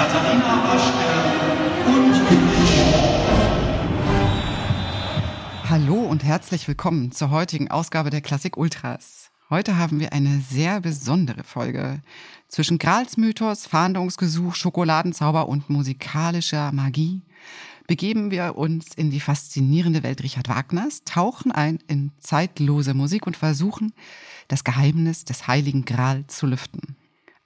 Katharina Waschke und Hallo und herzlich willkommen zur heutigen Ausgabe der Klassik Ultras. Heute haben wir eine sehr besondere Folge. Zwischen Gralsmythos, Fahndungsgesuch, Schokoladenzauber und musikalischer Magie begeben wir uns in die faszinierende Welt Richard Wagners, tauchen ein in zeitlose Musik und versuchen, das Geheimnis des heiligen Gral zu lüften.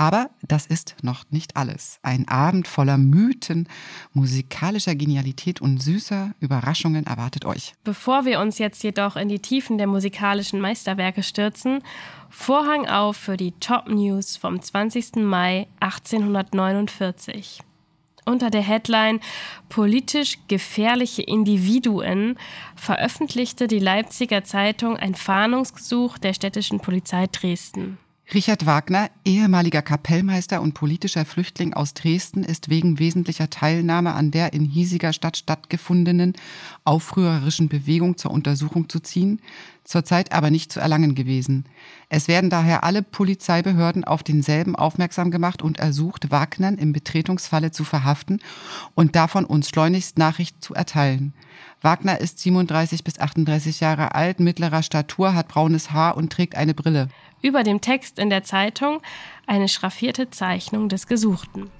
Aber das ist noch nicht alles. Ein Abend voller Mythen, musikalischer Genialität und süßer Überraschungen erwartet euch. Bevor wir uns jetzt jedoch in die Tiefen der musikalischen Meisterwerke stürzen, Vorhang auf für die Top News vom 20. Mai 1849. Unter der Headline Politisch gefährliche Individuen veröffentlichte die Leipziger Zeitung ein Fahndungsgesuch der städtischen Polizei Dresden. Richard Wagner, ehemaliger Kapellmeister und politischer Flüchtling aus Dresden, ist wegen wesentlicher Teilnahme an der in hiesiger Stadt stattgefundenen aufrührerischen Bewegung zur Untersuchung zu ziehen, zurzeit aber nicht zu erlangen gewesen. Es werden daher alle Polizeibehörden auf denselben aufmerksam gemacht und ersucht, Wagnern im Betretungsfalle zu verhaften und davon uns schleunigst Nachricht zu erteilen. Wagner ist 37 bis 38 Jahre alt, mittlerer Statur, hat braunes Haar und trägt eine Brille. Über dem Text in der Zeitung eine schraffierte Zeichnung des Gesuchten.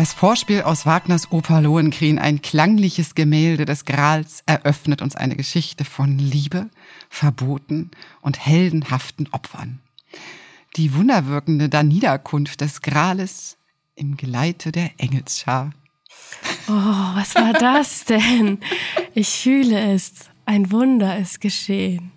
Das Vorspiel aus Wagners Oper Lohengrin, ein klangliches Gemälde des Grals, eröffnet uns eine Geschichte von Liebe, Verboten und heldenhaften Opfern. Die wunderwirkende Daniederkunft des Grales im Geleite der Engelsschar. Oh, was war das denn? Ich fühle es. Ein Wunder ist geschehen.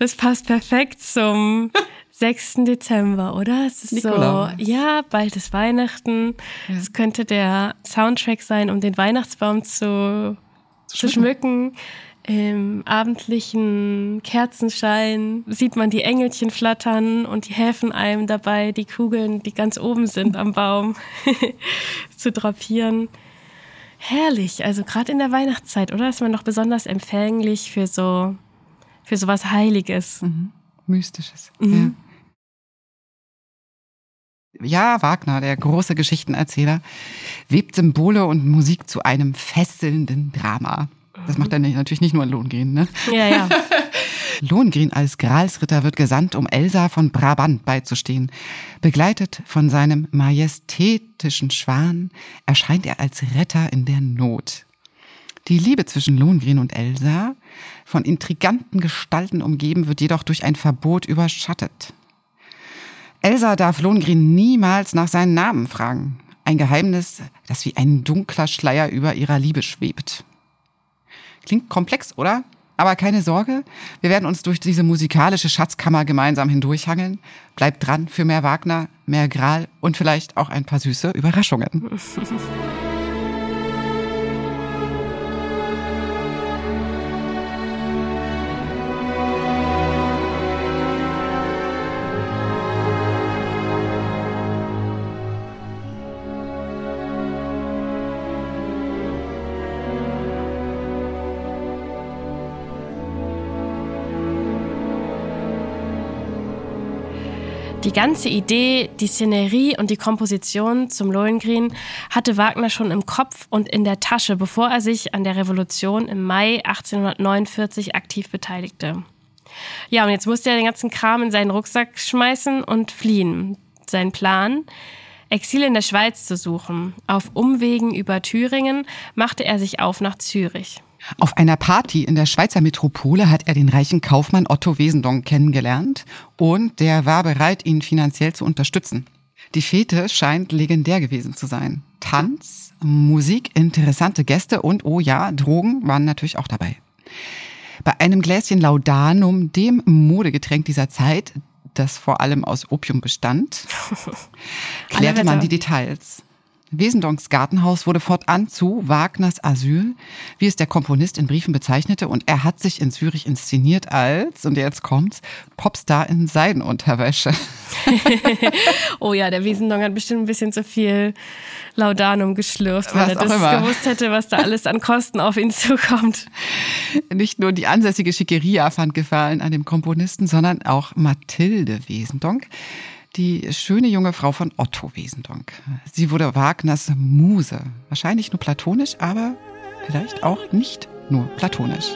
Das passt perfekt zum 6. Dezember, oder? Es ist Nikolaus. so, ja, bald ist Weihnachten. Es ja. könnte der Soundtrack sein, um den Weihnachtsbaum zu, zu, zu schmücken. Im abendlichen Kerzenschein sieht man die Engelchen flattern und die helfen einem dabei, die Kugeln, die ganz oben sind am Baum, zu drapieren. Herrlich, also gerade in der Weihnachtszeit, oder? Ist man noch besonders empfänglich für so, für sowas Heiliges. Mhm. Mystisches. Mhm. Ja. Ja, Wagner, der große Geschichtenerzähler, webt Symbole und Musik zu einem fesselnden Drama. Das macht er natürlich nicht nur in Lohengrin, ne? Ja, ja. Lohengrin als Gralsritter wird gesandt, um Elsa von Brabant beizustehen. Begleitet von seinem majestätischen Schwan erscheint er als Retter in der Not. Die Liebe zwischen Lohengrin und Elsa, von intriganten Gestalten umgeben, wird jedoch durch ein Verbot überschattet. Elsa darf Lohengrin niemals nach seinen Namen fragen. Ein Geheimnis, das wie ein dunkler Schleier über ihrer Liebe schwebt. Klingt komplex, oder? Aber keine Sorge, wir werden uns durch diese musikalische Schatzkammer gemeinsam hindurchhangeln. Bleibt dran für mehr Wagner, mehr Gral und vielleicht auch ein paar süße Überraschungen. Die ganze Idee, die Szenerie und die Komposition zum Lohengrin hatte Wagner schon im Kopf und in der Tasche, bevor er sich an der Revolution im Mai 1849 aktiv beteiligte. Ja, und jetzt musste er den ganzen Kram in seinen Rucksack schmeißen und fliehen. Sein Plan? Exil in der Schweiz zu suchen. Auf Umwegen über Thüringen machte er sich auf nach Zürich. Auf einer Party in der Schweizer Metropole hat er den reichen Kaufmann Otto Wesendonck kennengelernt und der war bereit, ihn finanziell zu unterstützen. Die Fete scheint legendär gewesen zu sein. Tanz, Musik, interessante Gäste und, oh ja, Drogen waren natürlich auch dabei. Bei einem Gläschen Laudanum, dem Modegetränk dieser Zeit, das vor allem aus Opium bestand, klärte man die Details. Wesendonks Gartenhaus wurde fortan zu Wagners Asyl, wie es der Komponist in Briefen bezeichnete, und er hat sich in Zürich inszeniert als, und jetzt kommt's, Popstar in Seidenunterwäsche. oh ja, der Wesendonk hat bestimmt ein bisschen zu viel Laudanum geschlürft, weil er das immer. gewusst hätte, was da alles an Kosten auf ihn zukommt. Nicht nur die ansässige Schickeria fand Gefallen an dem Komponisten, sondern auch Mathilde Wesendonck die schöne junge Frau von Otto Wesendonck. Sie wurde Wagners Muse. Wahrscheinlich nur platonisch, aber vielleicht auch nicht nur platonisch.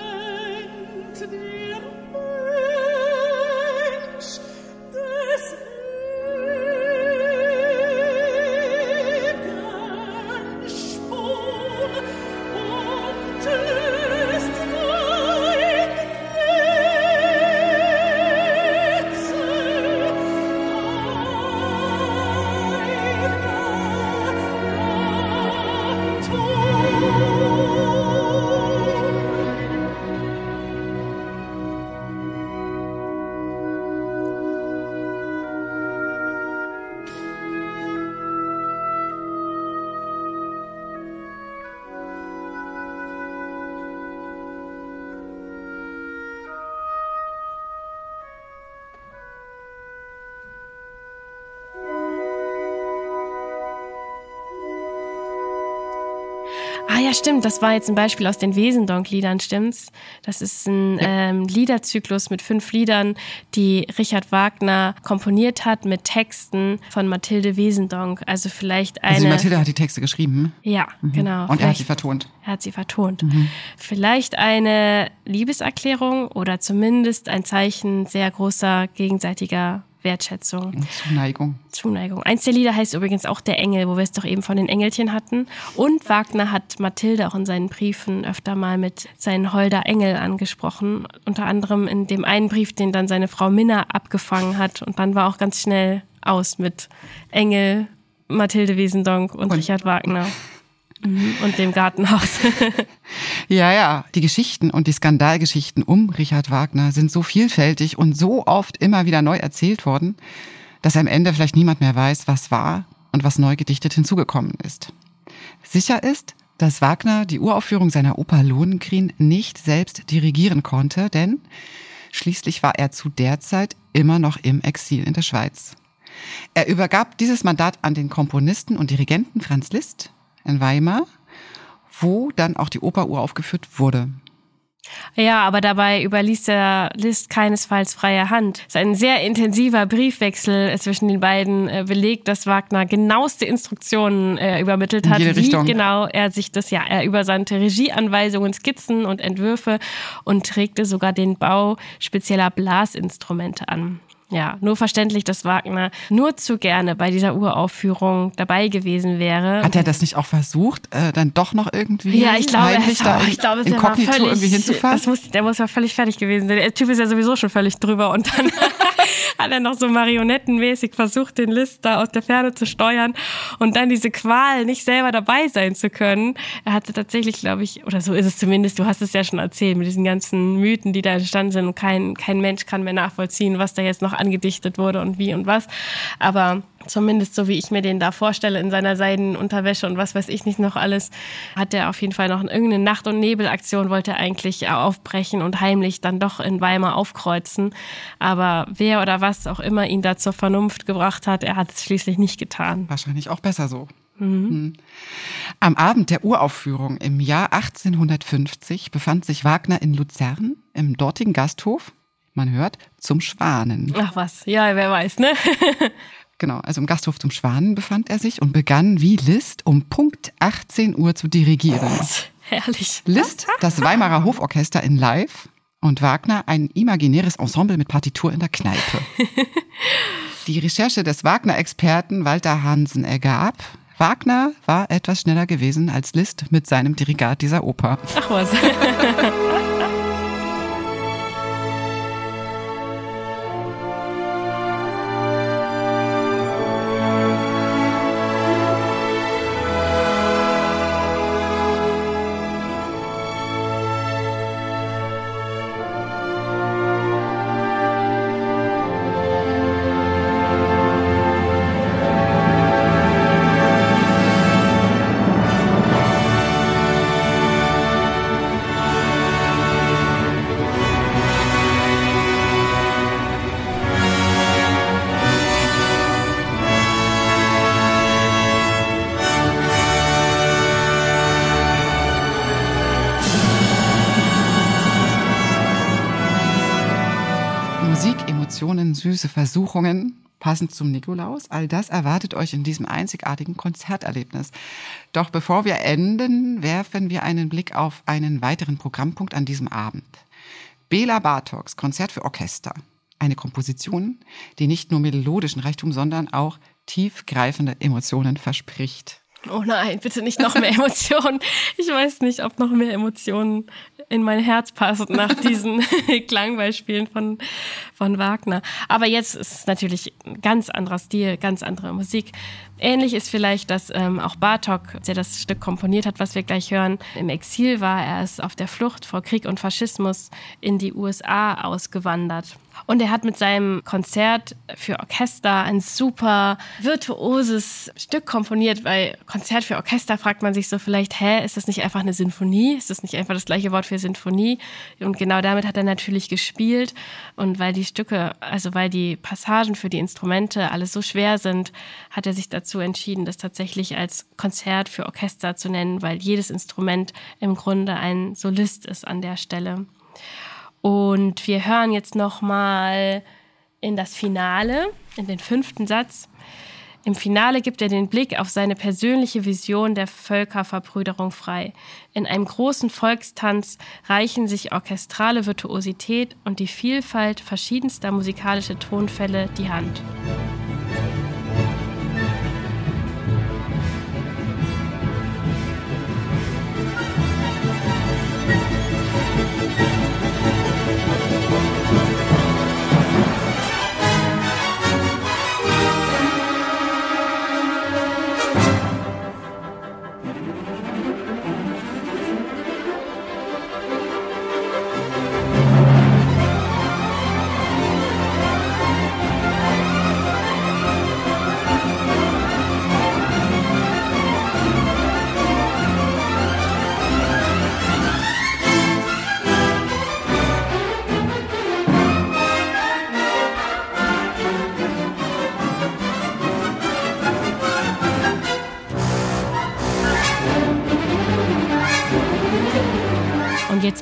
Ja, stimmt. Das war jetzt ein Beispiel aus den Wesendonck-Liedern, stimmt's? Das ist ein ähm, Liederzyklus mit fünf Liedern, die Richard Wagner komponiert hat mit Texten von Mathilde Wesendonck. Also vielleicht eine. Also Mathilde hat die Texte geschrieben. Ja, mhm. genau. Und er hat sie vertont. Er hat sie vertont. Mhm. Vielleicht eine Liebeserklärung oder zumindest ein Zeichen sehr großer gegenseitiger Wertschätzung. Zuneigung. Zuneigung. Eins der Lieder heißt übrigens auch Der Engel, wo wir es doch eben von den Engelchen hatten. Und Wagner hat Mathilde auch in seinen Briefen öfter mal mit seinen Holder Engel angesprochen. Unter anderem in dem einen Brief, den dann seine Frau Minna abgefangen hat. Und dann war auch ganz schnell aus mit Engel, Mathilde Wesendonck und, und Richard Wagner. Mhm. Und dem Gartenhaus. ja, ja. Die Geschichten und die Skandalgeschichten um Richard Wagner sind so vielfältig und so oft immer wieder neu erzählt worden, dass am Ende vielleicht niemand mehr weiß, was war und was neu gedichtet hinzugekommen ist. Sicher ist, dass Wagner die Uraufführung seiner Oper Lohengrin nicht selbst dirigieren konnte, denn schließlich war er zu der Zeit immer noch im Exil in der Schweiz. Er übergab dieses Mandat an den Komponisten und Dirigenten Franz Liszt in Weimar, wo dann auch die Oper uraufgeführt wurde. Ja, aber dabei überließ der List keinesfalls freie Hand. Es ist ein sehr intensiver Briefwechsel zwischen den beiden äh, belegt, dass Wagner genaueste Instruktionen äh, übermittelt hat, wie Richtung. genau er sich das ja, er übersandte Regieanweisungen, Skizzen und Entwürfe und trägte sogar den Bau spezieller Blasinstrumente an. Ja, nur verständlich, dass Wagner nur zu gerne bei dieser Uraufführung dabei gewesen wäre. Hat er das nicht auch versucht, äh, dann doch noch irgendwie ja, ich glaube, heimlich da ich glaube, in, inkognito völlig, irgendwie hinzufahren? Das muss, der muss ja völlig fertig gewesen sein. Der Typ ist ja sowieso schon völlig drüber und dann hat er noch so marionettenmäßig versucht, den List da aus der Ferne zu steuern und dann diese Qual, nicht selber dabei sein zu können. Er hatte tatsächlich, glaube ich, oder so ist es zumindest, du hast es ja schon erzählt, mit diesen ganzen Mythen, die da entstanden sind und kein, kein Mensch kann mehr nachvollziehen, was da jetzt noch angedichtet wurde und wie und was. Aber zumindest so wie ich mir den da vorstelle in seiner Seidenunterwäsche und was weiß ich nicht noch alles, hat er auf jeden Fall noch irgendeine Nacht- und Nebelaktion wollte er eigentlich aufbrechen und heimlich dann doch in Weimar aufkreuzen. Aber wer oder was auch immer ihn da zur Vernunft gebracht hat, er hat es schließlich nicht getan. Wahrscheinlich auch besser so. Mhm. Am Abend der Uraufführung im Jahr 1850 befand sich Wagner in Luzern im dortigen Gasthof Man hört zum Schwanen. Ach was, ja, wer weiß, ne? Genau, also im Gasthof zum Schwanen befand er sich und begann wie Liszt um Punkt 18 Uhr zu dirigieren. Herrlich. Liszt, das Weimarer Hoforchester in Live und Wagner ein imaginäres Ensemble mit Partitur in der Kneipe. Die Recherche des Wagner-Experten Walter Hansen ergab, Wagner war etwas schneller gewesen als Liszt mit seinem Dirigat dieser Oper. Ach was. Musik, Emotionen, süße Versuchungen, passend zum Nikolaus. All das erwartet euch in diesem einzigartigen Konzerterlebnis. Doch bevor wir enden, werfen wir einen Blick auf einen weiteren Programmpunkt an diesem Abend. Bela Bartoks Konzert für Orchester. Eine Komposition, die nicht nur melodischen Reichtum, sondern auch tiefgreifende Emotionen verspricht. Oh nein, bitte nicht noch mehr Emotionen. Ich weiß nicht, ob noch mehr Emotionen in mein Herz passen nach diesen Klangbeispielen von, von Wagner. Aber jetzt ist es natürlich ein ganz anderer Stil, ganz andere Musik. Ähnlich ist vielleicht, dass ähm, auch Bartok, der das Stück komponiert hat, was wir gleich hören, im Exil war. Er ist auf der Flucht vor Krieg und Faschismus in die USA ausgewandert. Und er hat mit seinem Konzert für Orchester ein super virtuoses Stück komponiert, weil Konzert für Orchester fragt man sich so vielleicht, hä, ist das nicht einfach eine Sinfonie? Ist das nicht einfach das gleiche Wort für Sinfonie? Und genau damit hat er natürlich gespielt. Und weil die Stücke, also weil die Passagen für die Instrumente alles so schwer sind, hat er sich dazu entschieden, das tatsächlich als Konzert für Orchester zu nennen, weil jedes Instrument im Grunde ein Solist ist an der Stelle. Und wir hören jetzt noch mal in das Finale, in den fünften Satz. Im Finale gibt er den Blick auf seine persönliche Vision der Völkerverbrüderung frei. In einem großen Volkstanz reichen sich orchestrale Virtuosität und die Vielfalt verschiedenster musikalischer Tonfälle die Hand.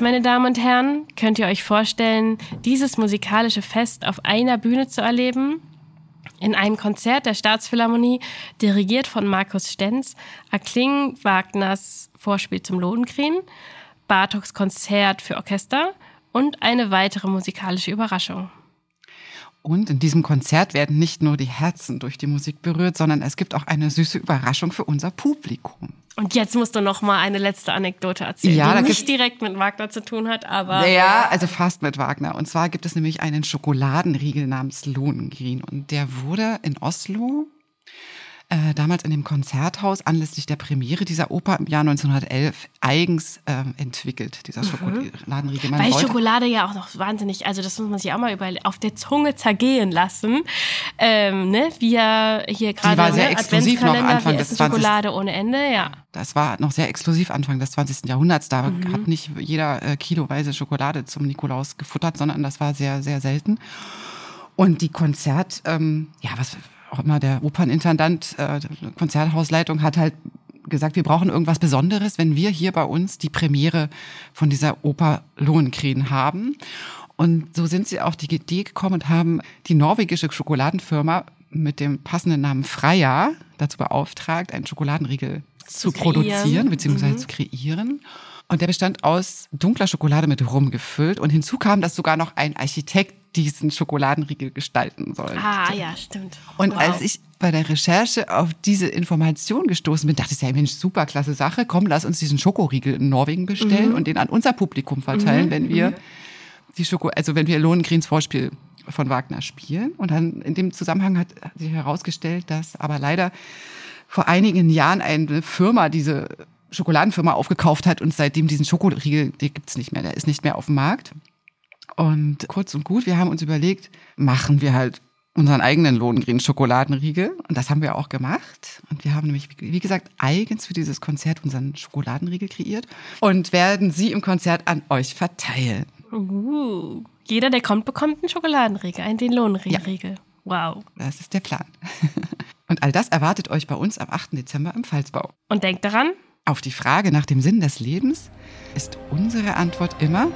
Meine Damen und Herren, könnt ihr euch vorstellen, dieses musikalische Fest auf einer Bühne zu erleben? In einem Konzert der Staatsphilharmonie, dirigiert von Markus Stenz, erklingen Wagners Vorspiel zum Lohengrin, Bartoks Konzert für Orchester und eine weitere musikalische Überraschung. Und in diesem Konzert werden nicht nur die Herzen durch die Musik berührt, sondern es gibt auch eine süße Überraschung für unser Publikum. Und jetzt musst du noch mal eine letzte Anekdote erzählen, Ja, die nicht direkt mit Wagner zu tun hat, aber Ja, also fast mit Wagner. Und zwar gibt es nämlich einen Schokoladenriegel namens Lohengrin. Und der wurde in Oslo äh, damals in dem Konzerthaus anlässlich der Premiere dieser Oper im Jahr 1911 eigens äh, entwickelt, dieser Schokoladenriegel. Man Weil wollte- Schokolade ja auch noch wahnsinnig, also das muss man sich auch mal über, auf der Zunge zergehen lassen. Ähm, ne? Wir hier gerade war sehr ne? exklusiv noch Anfang des essen 20. Schokolade ohne Ende, ja. Das war noch sehr exklusiv Anfang des 20. Jahrhunderts. Da Mhm. hat nicht jeder äh, kiloweise Schokolade zum Nikolaus gefuttert, sondern das war sehr, sehr selten. Und die Konzert, ähm, ja, was auch immer der Opernintendant, äh, Konzerthausleitung hat halt gesagt, wir brauchen irgendwas Besonderes, wenn wir hier bei uns die Premiere von dieser Oper Lohengrin haben. Und so sind sie auf die Idee gekommen und haben die norwegische Schokoladenfirma mit dem passenden Namen Freya dazu beauftragt, einen Schokoladenriegel zu, Zu produzieren bzw. Mhm. zu kreieren. Und der bestand aus dunkler Schokolade mit Rum gefüllt. Und hinzu kam, dass sogar noch ein Architekt diesen Schokoladenriegel gestalten sollte. Ah, ja, stimmt. Und Wow. als ich bei der Recherche auf diese Information gestoßen bin, dachte ich, ja Mensch, super klasse Sache. Komm, lass uns diesen Schokoriegel in Norwegen bestellen und den an unser Publikum verteilen, wenn wir die Schoko, also wenn wir Lohengrins Vorspiel von Wagner spielen. Und dann in dem Zusammenhang hat sich herausgestellt, dass aber leider vor einigen Jahren eine Firma diese Schokoladenfirma aufgekauft hat und seitdem diesen Schokoriegel, den gibt's nicht mehr, der ist nicht mehr auf dem Markt. Und kurz und gut, wir haben uns überlegt, machen wir halt unseren eigenen Lohengrin Schokoladenriegel. Und das haben wir auch gemacht. Und wir haben nämlich, wie gesagt, eigens für dieses Konzert unseren Schokoladenriegel kreiert und werden sie im Konzert an euch verteilen. Uh, jeder, der kommt, bekommt einen Schokoladenriegel, einen den Lohnriegel. Wow. Das ist der Plan. Und all das erwartet euch bei uns am 8. Dezember im Pfalzbau. Und denkt daran, Auf die Frage nach dem Sinn des Lebens ist unsere Antwort immer,